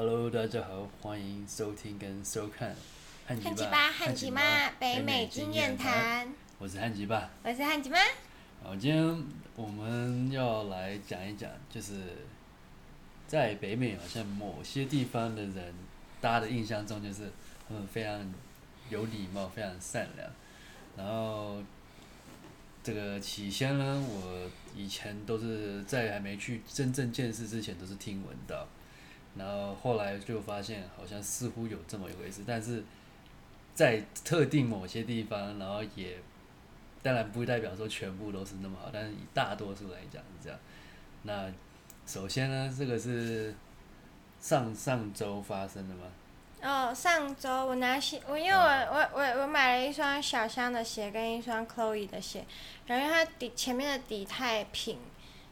Hello，大家好，欢迎收听跟收看汉汉吉吧巴汉吉妈北美经验谈，我是汉吉爸。我是汉吉妈。好，今天我们要来讲一讲，就是在北美好像某些地方的人，大家的印象中就是他们非常有礼貌，非常善良。然后这个起先呢，我以前都是在还没去真正见识之前，都是听闻到。然后后来就发现，好像似乎有这么一回事，但是在特定某些地方，然后也当然不代表说全部都是那么好，但是以大多数来讲是这样。那首先呢，这个是上上周发生的吗？哦，上周我拿鞋，我因为我我我我买了一双小香的鞋跟一双 Chloe 的鞋，然后它底前面的底太平，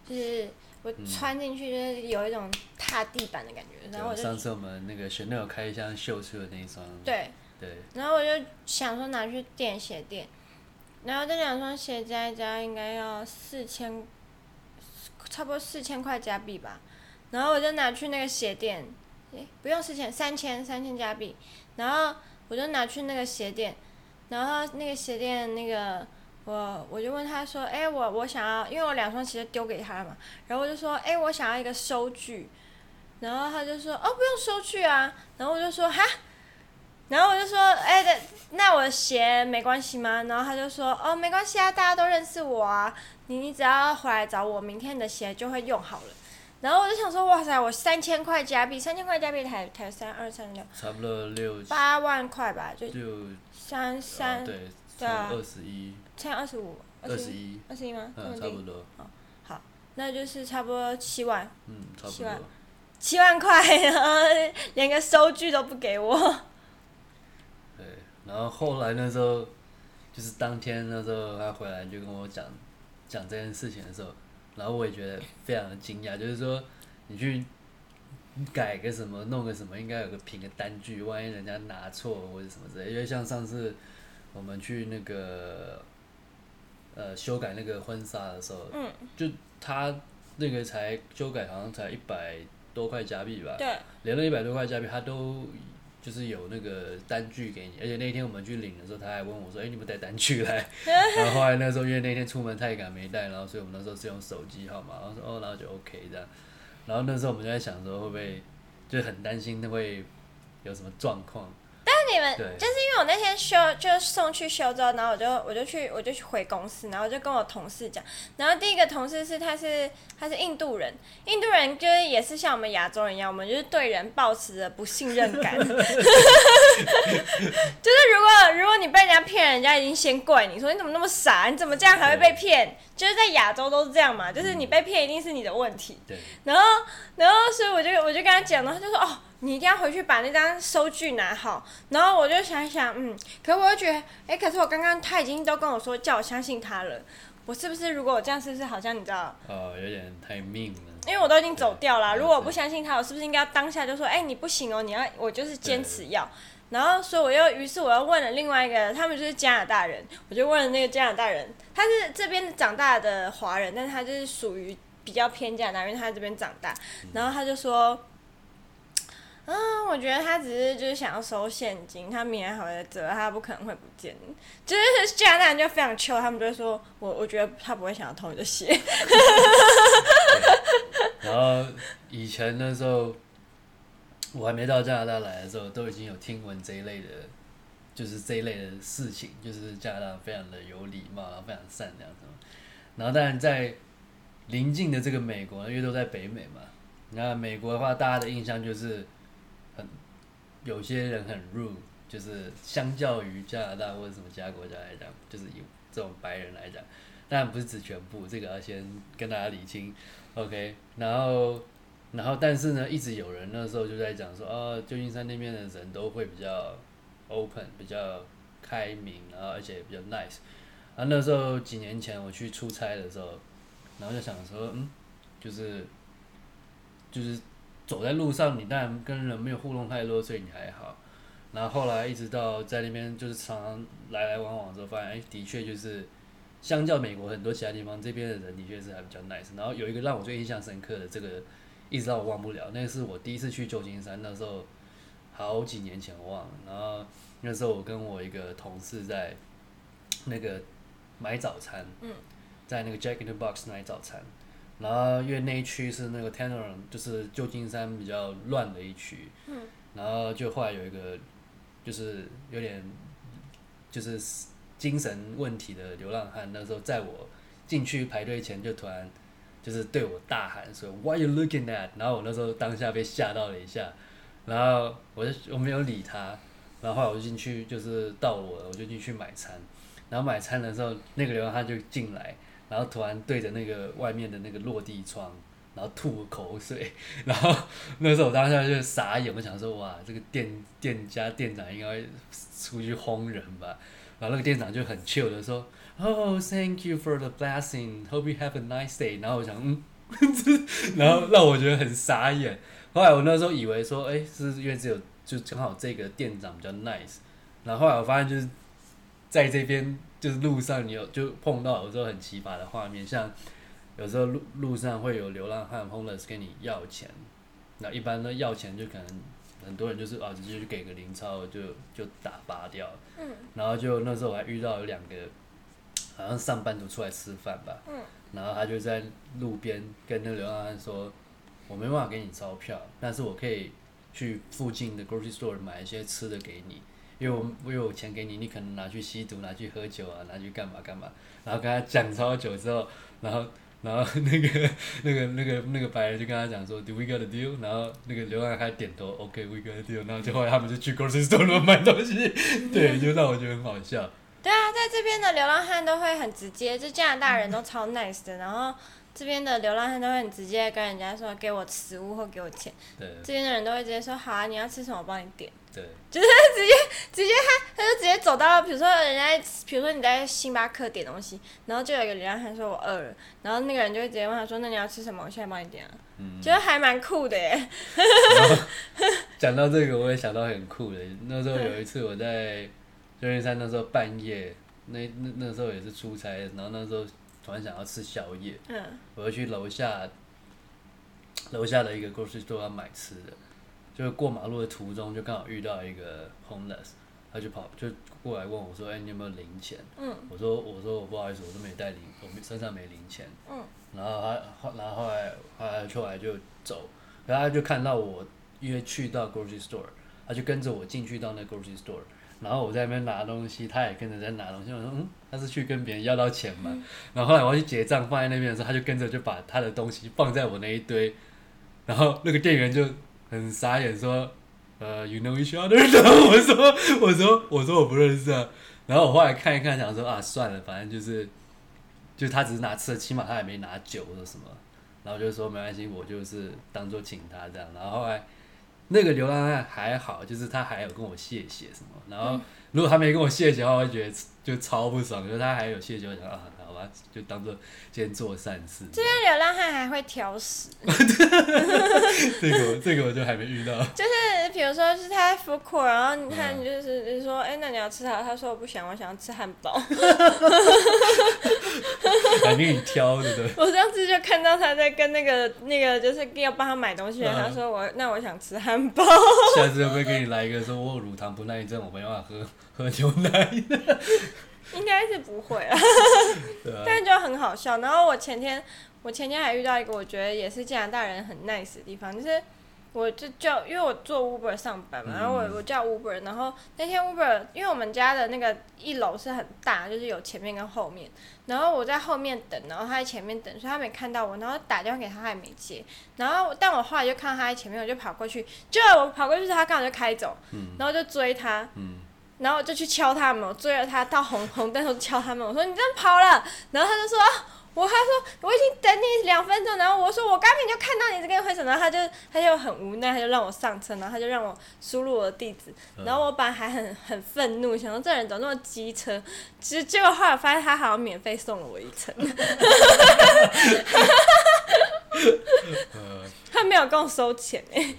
就是我穿进去就是有一种踏地板的感觉，然后我就上次我们那个 Chanel 开箱秀出的那一双，对，对，然后我就想说拿去垫鞋垫，然后这两双鞋加一加应该要四千，差不多四千块加币吧，然后我就拿去那个鞋店，诶，不用四千，三千三千加币，然后我就拿去那个鞋店，然后那个鞋店那个我我就问他说，哎、我我想要，因为我两双鞋丢给他了嘛，然后我就说，哎、我想要一个收据，然后他就说，哦，不用收据啊，然后我就说，哈。然后我就说，哎、的，那我的鞋没关系吗？然后他就说，哦，没关系啊，大家都认识我啊，你你只要回来找我，明天你的鞋就会用好了。然后我就想说，哇塞，我三千块加币，三千块加币才才三二三六差不多六八万块吧，就六三三哦对，二十一乘二十五，二十一，二十一吗？嗯，差不多，好，好那就是差不多七万，嗯，差不七万多。七万块，然后连个收据都不给我。对，然后后来那时候，就是当天那时候他回来就跟我讲讲这件事情的时候，然后我也觉得非常的惊讶，就是说你去改个什么，弄个什么，应该有个凭个单据，万一人家拿错或者什么之类，因为像上次我们去那个呃修改那个婚纱的时候，嗯，就他那个才修改好像才一百多块加币吧，对，连了一百多块加币，他都就是有那个单据给你，而且那天我们去领的时候，他还问我说：“哎、你们带单据来？” 然后后来那时候因为那天出门太赶没带，然后所以我们那时候是用手机号码，然后说哦，然后就 OK 这样。然后那时候我们就在想说会不会就很担心会有什么状况，那你们就是因为我那天修，就是送去修之后，然后我就我就去我就去回公司，然后我就跟我同事讲，然后第一个同事是他是他是印度人，印度人就是也是像我们亚洲人一样，我们就是对人抱持着不信任感，就是如果如果你被人家骗，人家已经先怪你说你怎么那么傻，你怎么这样还会被骗？就是在亚洲都是这样嘛，就是你被骗一定是你的问题。对，然后，然后，所以我就我就跟他讲，然后他就说：“哦，你一定要回去把那张收据拿好。”然后我就想一想，嗯，可我又觉得，哎，可是我刚刚他已经都跟我说叫我相信他了，我是不是如果我这样，是不是好像你知道？哦，有点太命了。因为我都已经走掉了，如果我不相信他，我是不是应该要当下就说：“哎，你不行哦，你要我就是坚持要。”然后，所以我又，于是我又问了另外一个，他们就是加拿大人，我就问了那个加拿大人，他是这边长大的华人，但是他就是属于比较偏加拿大，因为他在这边长大。然后他就说，嗯，我觉得他只是就是想要收现金，他明天还会再折，他不可能会不见。就是加拿大人就非常 chill，他们就会说我我觉得他不会想要偷你的鞋。然后以前那时候，我还没到加拿大来的时候，都已经有听闻这一类的，就是这一类的事情，就是加拿大非常的有礼貌，然后非常善良什么。然后当然在邻近的这个美国，因为都在北美嘛，那美国的话，大家的印象就是很有些人很 rude，就是相较于加拿大或者什么其他国家来讲，就是以这种白人来讲，当然不是指全部，这个要先跟大家理清。OK，然后，然后，但是呢，一直有人那时候就在讲说，哦，旧金山那边的人都会比较 open，比较开明，然后而且比较 nice。啊，那时候几年前我去出差的时候，然后就想说，嗯，就是，就是走在路上，你当然跟人没有互动太多，所以你还好。然后后来一直到在那边就是常常来来往往之后，发现哎，的确就是相较美国很多其他地方，这边的人的确是还比较 nice。然后有一个让我最印象深刻的这个一直让我忘不了。那个是我第一次去旧金山，那时候好几年前我忘了。然后那时候我跟我一个同事在那个买早餐，嗯在那个 Jack in the Box 买早餐。然后因为那一区是那个 Tanner，就是旧金山比较乱的一区。嗯然后就后来有一个就是有点就是精神问题的流浪汉，那时候在我进去排队前就突然就是对我大喊说 "What you looking at？" 然后我那时候当下被吓到了一下，然后我就我没有理他，然后后来我就进去就是到我了，我就进去买餐，然后买餐的时候那个流浪汉就进来，然后突然对着那个外面的那个落地窗。然后吐口水，然后那时候我当下就傻眼，我想说哇，这个店店家店长应该出去轰人吧？然后那个店长就很 chill 的说，Oh, thank you for the blessing. Hope you have a nice day. 然后我想，嗯，然后让我觉得很傻眼。后来我那时候以为说，哎，是因为只有就正好这个店长比较 nice。然后后来我发现就是在这边就是路上你有就碰到有时候很奇葩的画面，像。有时候路路上会有流浪汉 homeless 跟你要钱，那一般呢要钱就可能很多人就是啊直接就给个零钞就就打发掉，嗯然后就那时候我还遇到有两个好像上班族出来吃饭吧，嗯然后他就在路边跟那个流浪汉说，我没办法给你钞票，但是我可以去附近的 grocery store 买一些吃的给你。因为我我有钱给你，你可能拿去吸毒，拿去喝酒啊，拿去干嘛干嘛。然后跟他讲超久之后，然后然后那个 那个那个那个白人就跟他讲说，Do we got a deal？然后那个流浪汉点头，OK，we、got a deal。然后就后来他们就去 grocery store 买东西，对，就让我觉得很好笑。对啊，在这边的流浪汉都会很直接，就加拿大人都超 nice 的，然后这边的流浪汉都会很直接跟人家说给我食物或给我钱，对这边的人都会直接说好啊，你要吃什么我帮你点，对直接直接他他就直接走到，比如说人家，比如说你在星巴克点东西，然后就有一个流浪汉说我饿了，然后那个人就会直接问他说那你要吃什么，我现在帮你点啊，嗯。觉得还蛮酷的耶，讲到这个，我也想到很酷的。那时候有一次我在旧金山，那时候半夜，那那那时候也是出差，然后那时候突然想要吃宵夜，嗯我就去楼下楼下的一个 grocery store 要买吃的，就是过马路的途中就刚好遇到一个 homeless，他就跑就过来问我说：“哎、你有没有零钱？”嗯我说：“我说我不好意思，我都没带零，我没身上没零钱。”嗯然后他后然后后来后来出来就走，然后他就看到我约去到 grocery store，他就跟着我进去到那 grocery store，然后我在那边拿东西，他也跟着在拿东西。我说嗯，他是去跟别人要到钱嘛？然后后来我要去结账放在那边的时候，他就跟着就把他的东西放在我那一堆，然后那个店员就很傻眼说，呃，you know each other？然后我说我说我说我不认识啊。然后我后来看一看，想说啊算了，反正就是。就他只是拿吃的，起码他也没拿酒或者什么，然后就说没关系，我就是当做请他这样。然后后来那个流浪汉还好，就是他还有跟我谢谢什么。然后如果他没跟我谢谢的话，我会觉得就超不爽。就是他还有谢谢，我想啊，好吧，就当做今天做善事。这边流浪汉还会挑食，这个这个我就还没遇到。就是比如说是他在 food court，然后他你就是你说哎、那你要吃啥？他说我不想，我想要吃汉堡。还给你挑，对不对？我上次就看到他在跟那个那个就是要帮他买东西他说我那我想吃汉堡，下次会不会给你来一个说我乳糖不耐症，我没办法喝喝牛奶？应该是不会 啊，但就很好笑。然后我前天我前天还遇到一个我觉得也是加拿大人很 nice 的地方，就是我就叫因为我做 Uber 上班嘛，然后我嗯。我叫 Uber，然后那天 Uber 因为我们家的那个一楼是很大，就是有前面跟后面，然后我在后面等，然后他在前面等，所以他没看到我，然后打电话给他他也没接，然后但我后来就看到他在前面，我就跑过去，就我跑过去，他刚好就开走，嗯。然后就追他，嗯，然后我就去敲他们，我追着他到红红灯时候敲他们，我说你真跑了，然后他就说，我他说我已经等你两分钟，然后我说我刚明就看到你这个挥手，然后他就他就很无奈，他就让我上车，然后他就让我输入我的地址，然后我本来还很很愤怒，想说这人怎么那么机车，其实结果后来发现他好像免费送了我一程，呃，他没有跟我收钱哎、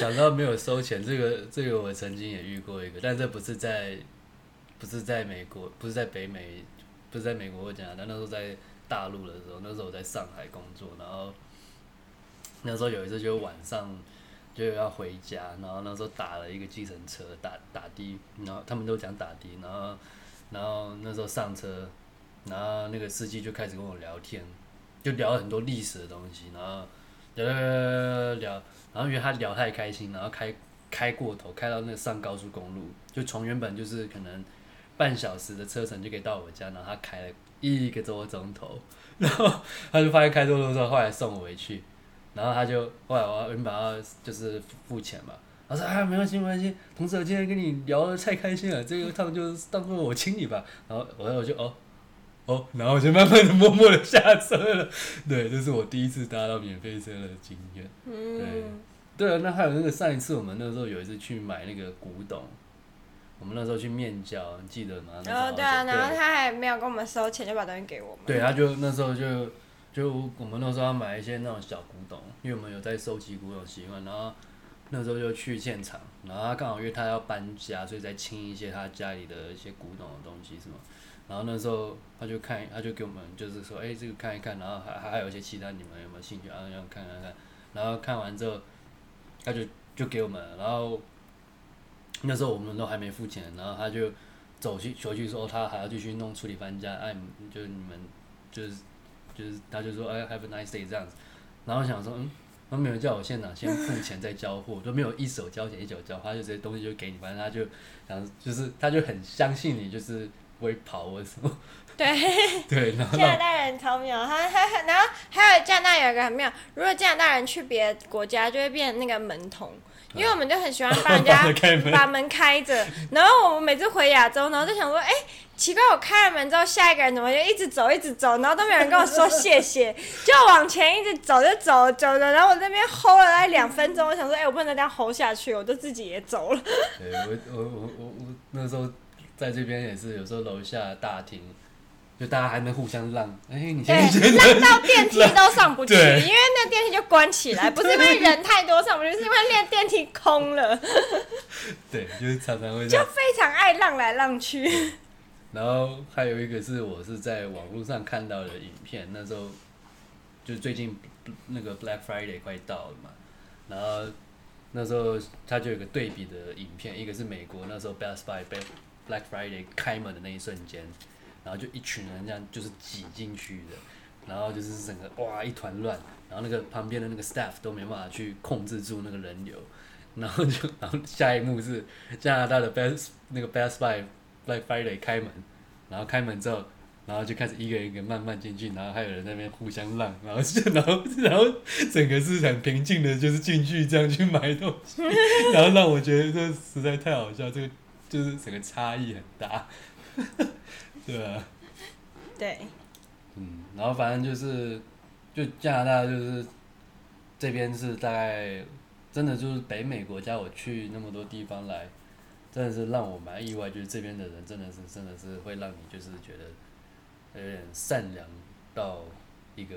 讲到没有收钱，这个这个我曾经也遇过一个，但这不是在不是在美国，不是在北美，不是在美国或加拿大，那时候在大陆的时候，那时候我在上海工作，然后那时候有一次就晚上就要回家，然后那时候打了一个计程车，打打的，然后他们都讲打的，然后然后那时候上车，然后那个司机就开始跟我聊天，就聊了很多历史的东西，然后聊聊聊聊聊，然后因为他聊太开心，然后开开过头，开到那个上高速公路，就从原本就是可能半小时的车程就可以到我家，然后他开了一个多钟头，然后他就发现开错路之后，后来送我回去，然后他就后来我原本要就是付钱嘛，他说啊没关系没关系，同事我今天跟你聊得太开心了，这个趟就当做我请你吧，然后我我就哦。哦，然后我就慢慢的、默默的下车了。对，这是我第一次搭到免费车的经验。嗯，对啊，那还有那个上一次我们那时候有一次去买那个古董，我们那时候去面交，你记得吗？然后对啊，然后他还没有跟我们收钱，就把东西给我们。对，他就那时候就就我们那时候要买一些那种小古董，因为我们有在收集古董习惯，然后那时候就去现场，然后他刚好因为他要搬家，所以在清一些他家里的一些古董的东西是吗？然后那时候他就看，他就给我们就是说，哎、这个看一看，然后还还有一些其他你们有没有兴趣啊？要看看看，然后看完之后，他就就给我们，然后那时候我们都还没付钱，然后他就走去回去说他还要继续弄处理搬家，哎、就是你们就是就是他就说哎 have a nice day 这样子，然后想说嗯，他没有叫我现场先付钱再交货，都没有一手交钱一手交货，他就直接东西就给你，反正他就想就是他就很相信你就是不会跑或什么，对，对，然后加拿大人超妙，他他他然后还有加拿大有一个很妙，如果加拿大人去别的国家，就会变那个门童，因为我们就很喜欢帮人家 把门开着，然后我们每次回亚洲，然后就想说，哎、奇怪，我开了门之后，下一个人怎么就一直走，一直走，然后都没有人跟我说谢谢，就往前一直走，就走走着，然后我这边 hold 了大概两分钟，我想说，哎、我不能再这样 hold 下去，我就自己也走了。对我我我我我那时候在这边也是，有时候楼下大厅，就大家还能互相让，哎、你先让到电梯都上不去，因为那电梯就关起来，不是因为人太多上不去，是因为那电梯空了，对，就是常常会就。非常爱浪来浪去。然后还有一个是我是在网络上看到的影片，那时候就最近那个 Black Friday 快到了嘛，然后那时候他就有个对比的影片，一个是美国那时候 Best Buy Black Friday 开门的那一瞬间，然后就一群人这样就是挤进去的，然后就是整个哇一团乱，然后那个旁边的那个 staff 都没办法去控制住那个人流，然后就 然后下一幕是加拿大的 Best 那个 Best Buy Black Friday 开门，然后开门之后，然后就开始一个一个慢慢进去，然后还有人在那边互相让，然后就 然后然后整个是很平静的，就是进去这样去买东西，然后让我觉得这实在太好笑，这个就是整个差异很大，对啊，对，嗯，然后反正就是就加拿大就是这边是大概真的就是北美国家，我去那么多地方来，真的是让我蛮意外，就是这边的人真的是真的是会让你就是觉得有点善良到一个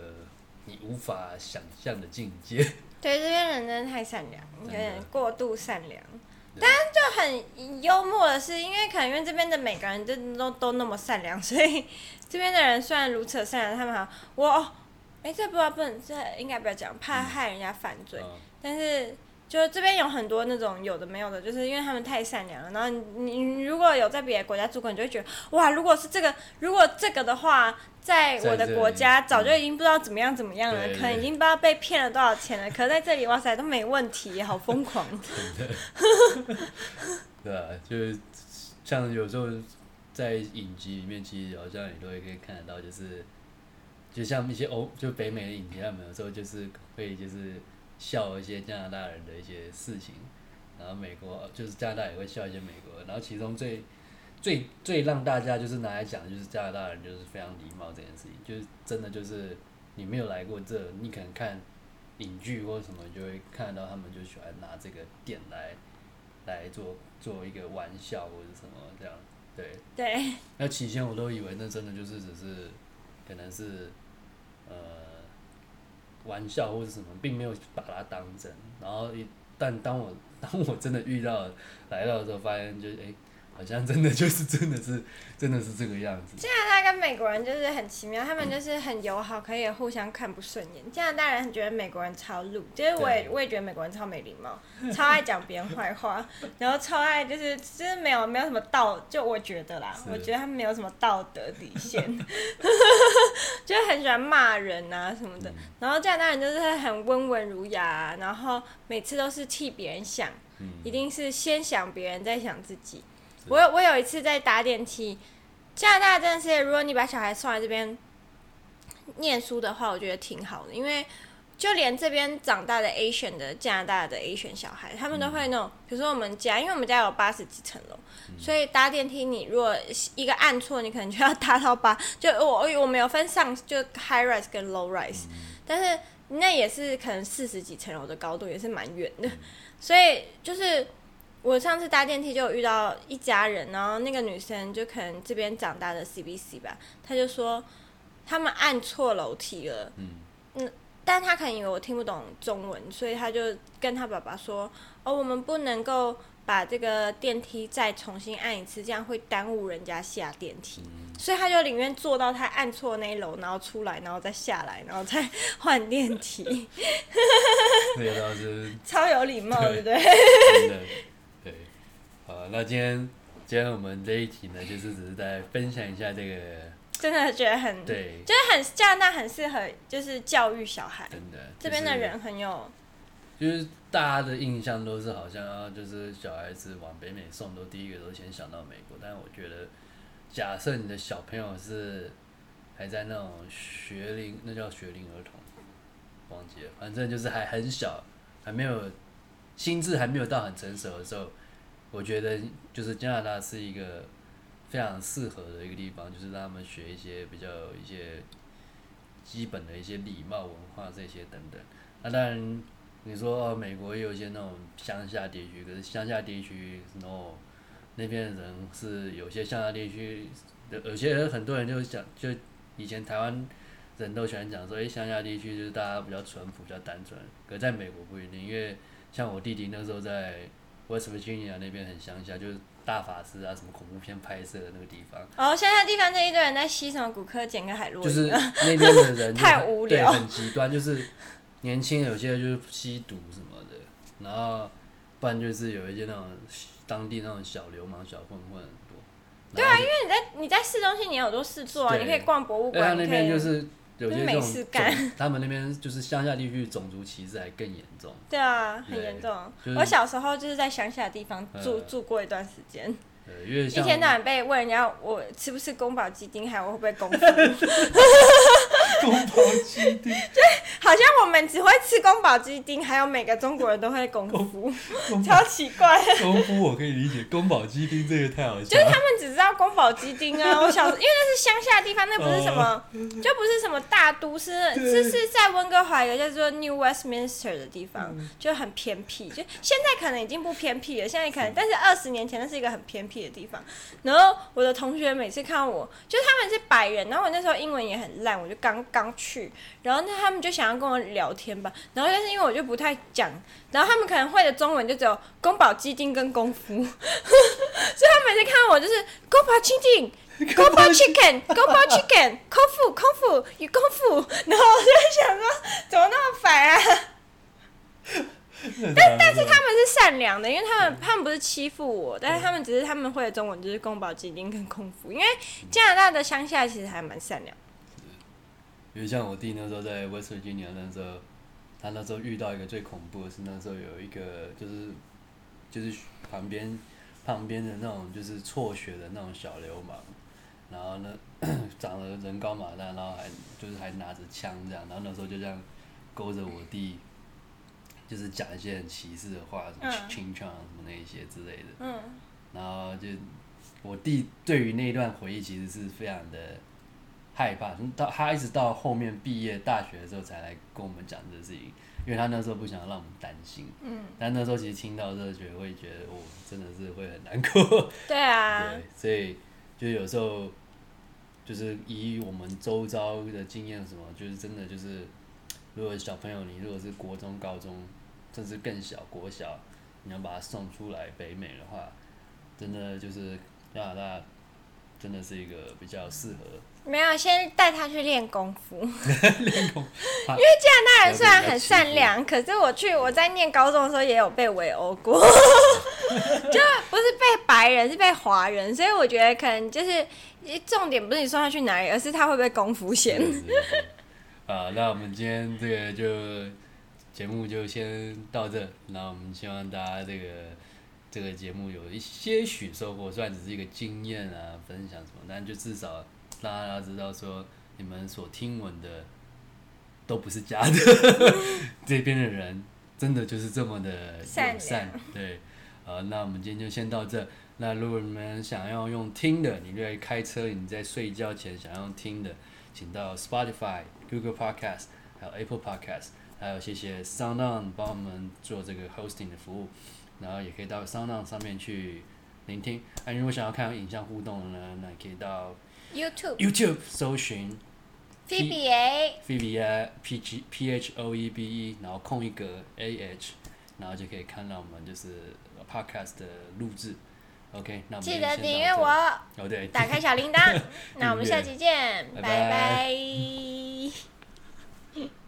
你无法想象的境界。对，这边人真的太善良，有点过度善良。对。但就很幽默的是，因为可能因为这边的每个人都都都那么善良，所以这边的人虽然如此善良，他们好像我哦，哎、这不知道不能，这应该不要讲，怕害人家犯罪。嗯。但是就是这边有很多那种有的没有的，就是因为他们太善良了。然后你你如果有在别的国家住过，你就会觉得哇，如果是这个，如果这个的话，在我的国家早就已经不知道怎么样怎么样了，可能已经不知道被骗了多少钱了。可是在这里，哇塞，都没问题，好疯狂。对啊，就是像有时候在影集里面，其实好像你都会可以看得到，就是就像一些欧就北美的影集，他们有时候就是会就是笑一些加拿大人的一些事情，然后美国就是加拿大也会笑一些美国，然后其中最最最让大家就是拿来讲，的就是加拿大人就是非常礼貌这件事情，就是真的就是你没有来过这，你可能看影剧或什么，就会看到他们就喜欢拿这个点来来做做一个玩笑或者什么这样，对。对，那起先我都以为那真的就是只是可能是呃玩笑或者什么，并没有把它当真。然后一但当我 当我真的遇到来到的时候，发现就是哎、好像真的就是 真的是真的是这个样子。加拿大跟美国人就是很奇妙，他们就是很友好，可以互相看不顺眼。加拿大人觉得美国人超鲁，就是我也我也觉得美国人超没礼貌，超爱讲别人坏话，然后超爱就是就是没有没有什么道，就我觉得啦，我觉得他们没有什么道德底线，就是很喜欢骂人啊什么的。然后加拿大人就是很温文儒雅、啊，然后每次都是替别人想，嗯，一定是先想别人再想自己。是我有我有一次在搭电梯，加拿大真的是，如果你把小孩送来这边念书的话，我觉得挺好的，因为就连这边长大的 Asian 的加拿大的 Asian 小孩，他们都会那种，比如说我们家，因为我们家有八十几层楼，所以搭电梯你如果一个按错，你可能就要搭到八，就我我们有分上就 high rise 跟 low rise，、但是那也是可能四十几层楼的高度，也是蛮远的，所以就是。我上次搭电梯就有遇到一家人，然后那个女生就可能这边长大的 CBC 吧，她就说他们按错楼梯了，嗯。但她可能以为我听不懂中文，所以她就跟她爸爸说：“哦，我们不能够把这个电梯再重新按一次，这样会耽误人家下电梯。”所以她就宁愿坐到她按错那一楼，然后出来，然后再下来，然后再换电梯，这个倒是。超有礼貌，对不对？好，那今天今天我们这一题呢，就是只是在分享一下这个，真的觉得很，对，就是很加拿大很适合，就是教育小孩。真的，这边的人很有，就是大家的印象都是好像啊，就是小孩子往北美送，都第一个都先想到美国。但是我觉得，假设你的小朋友是还在那种学龄，那叫学龄儿童，忘记了，反正就是还很小，还没有心智还没有到很成熟的时候，我觉得就是加拿大是一个非常适合的一个地方，就是让他们学一些比较一些基本的一些礼貌文化这些等等。那当然。你说、哦、美国也有一些那种乡下地区，可是乡下地区，no，那边的人是有些乡下地区，有些人很多人就讲，就以前台湾人都喜欢讲说，诶，乡下地区就是大家比较淳朴、比较单纯。可在美国不一定，因为像我弟弟那时候在 West Virginia 那边很乡下，就是大法师啊，什么恐怖片拍摄的那个地方，哦，乡下地方那一堆人在吸什么骨科碱跟海洛因，就是那边的人 太无聊。对很极端，就是年轻有些就是吸毒什么的，然后不然就是有一些那种当地那种小流氓、小混混很多。对啊，因为你在你在市中心，你有很多事做啊，你可以逛博物馆，他那边就是有些这没种事干，他们那边就是乡下地区种族歧视还更严重。对啊，很严重。就是我小时候就是在乡下的地方住呃住过一段时间，对，因为一像天到晚被问人家我吃不吃宫保鸡丁，还有我会不会功夫，宫保鸡丁，好像我们只会吃宫保鸡丁，还有每个中国人都会功夫，超奇怪。功夫我可以理解，宫保鸡丁这个太好笑就是他了。们只知道宫保鸡丁啊，我小因为那是乡下地方，那不是什么，就不是什么大都市，是是在温哥华一个叫做 New Westminster 的地方，就很偏僻。就现在可能已经不偏僻了，现在可能，但是二十年前那是一个很偏僻的地方。然后我的同学每次看到我，就是他们是白人，然后我那时候英文也很烂，我就刚刚去，然后那他们就想要跟我聊天吧，然后但是因为我就不太讲，然后他们可能会的中文就只有宫保鸡丁跟功夫，所以他们每次看到我就是宫保鸡丁。宫保 chicken，宫保 chicken，空腹空腹与功夫，然后我就想说，怎么那么烦啊？但但是他们是善良的，因为他们他们不是欺负我，但是他们只是他们会的中文就是宫保鸡丁跟空腹，因为加拿大的乡下其实还蛮善良。因为像我弟那时候在 West Virginia 那时候，他那时候遇到一个最恐怖的是那时候有一个就是就是旁边旁边的那种就是辍学的那种小流氓，然后呢 长得人高马大，然后还就是还拿着枪这样，然后那时候就这样勾着我弟，就是讲一些很歧视的话，什么嗯清唱什么那一些之类的。嗯，然后就我弟对于那一段回忆其实是非常的害怕，到他一直到后面毕业大学的时候才来跟我们讲这个事情，因为他那时候不想让我们担心。嗯，但那时候其实听到这个，觉得会觉得哦，真的是会很难过。对啊，对，所以就有时候就是以我们周遭的经验什么，就是真的就是，如果小朋友你如果是国中、高中，甚至更小国小，你要把他送出来北美的话，真的就是加拿大，真的是一个比较适合没有，先带他去练功夫。练功。因为加拿大人虽然很善良，可是我去我在念高中的时候也有被围殴过，就不是被白人，是被华人，所以我觉得可能就是重点不是你送他去哪里，而是他会不会功夫先。啊，那我们今天这个就节目就先到这，那我们希望大家这个这个节目有一些许收获，虽然只是一个经验啊，分享什么，但就至少让大家知道说，你们所听闻的都不是假的，这边的人真的就是这么的友善，对，呃，那我们今天就先到这。那如果你们想要用听的，你在开车，你在睡觉前想要听的，请到 Spotify。Google Podcast，还有 Apple Podcast，还有谢谢 SoundOn 帮我们做这个 hosting 的服务，然后也可以到 SoundOn 上面去聆听。那如果想要看影像互动呢，那可以到 YouTube YouTube 搜寻 Phoebe A Phoebe A P G P H O E B E，然后空一格 A H，然后就可以看到我们就是 Podcast 的录制。OK，那我们记得订阅我，哦对，打开小铃铛。那我们下期见，拜拜。